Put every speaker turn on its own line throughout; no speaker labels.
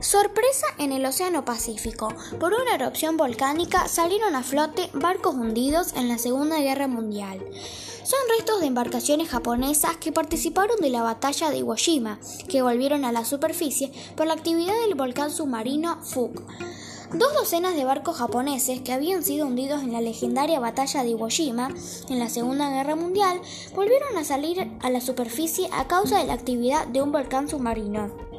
Sorpresa en el Océano Pacífico. Por una erupción volcánica salieron a flote barcos hundidos en la Segunda Guerra Mundial. Son restos de embarcaciones japonesas que participaron de la batalla de Iwo Jima, que volvieron a la superficie por la actividad del volcán submarino Fuku. Dos docenas de barcos japoneses que habían sido hundidos en la legendaria batalla de Iwo Jima en la Segunda Guerra Mundial volvieron a salir a la superficie a causa de la actividad de un volcán submarino.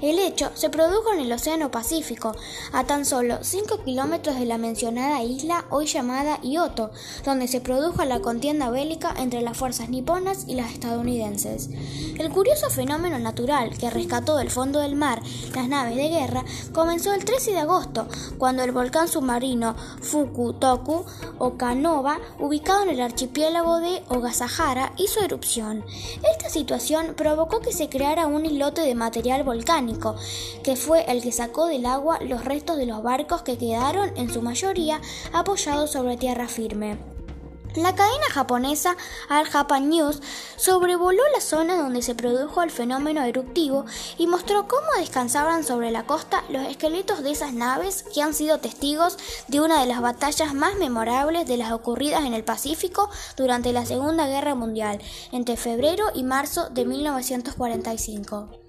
El hecho se produjo en el Océano Pacífico, a tan solo 5 kilómetros de la mencionada isla hoy llamada Ioto, donde se produjo la contienda bélica entre las fuerzas niponas y las estadounidenses. El curioso fenómeno natural que rescató del fondo del mar las naves de guerra comenzó el 13 de agosto, cuando el volcán submarino Fukutoku Okanova, ubicado en el archipiélago de Ogasahara, hizo erupción. Esta situación provocó que se creara un islote de material que fue el que sacó del agua los restos de los barcos que quedaron, en su mayoría, apoyados sobre tierra firme. La cadena japonesa Al Japan News sobrevoló la zona donde se produjo el fenómeno eruptivo y mostró cómo descansaban sobre la costa los esqueletos de esas naves que han sido testigos de una de las batallas más memorables de las ocurridas en el Pacífico durante la Segunda Guerra Mundial, entre febrero y marzo de 1945.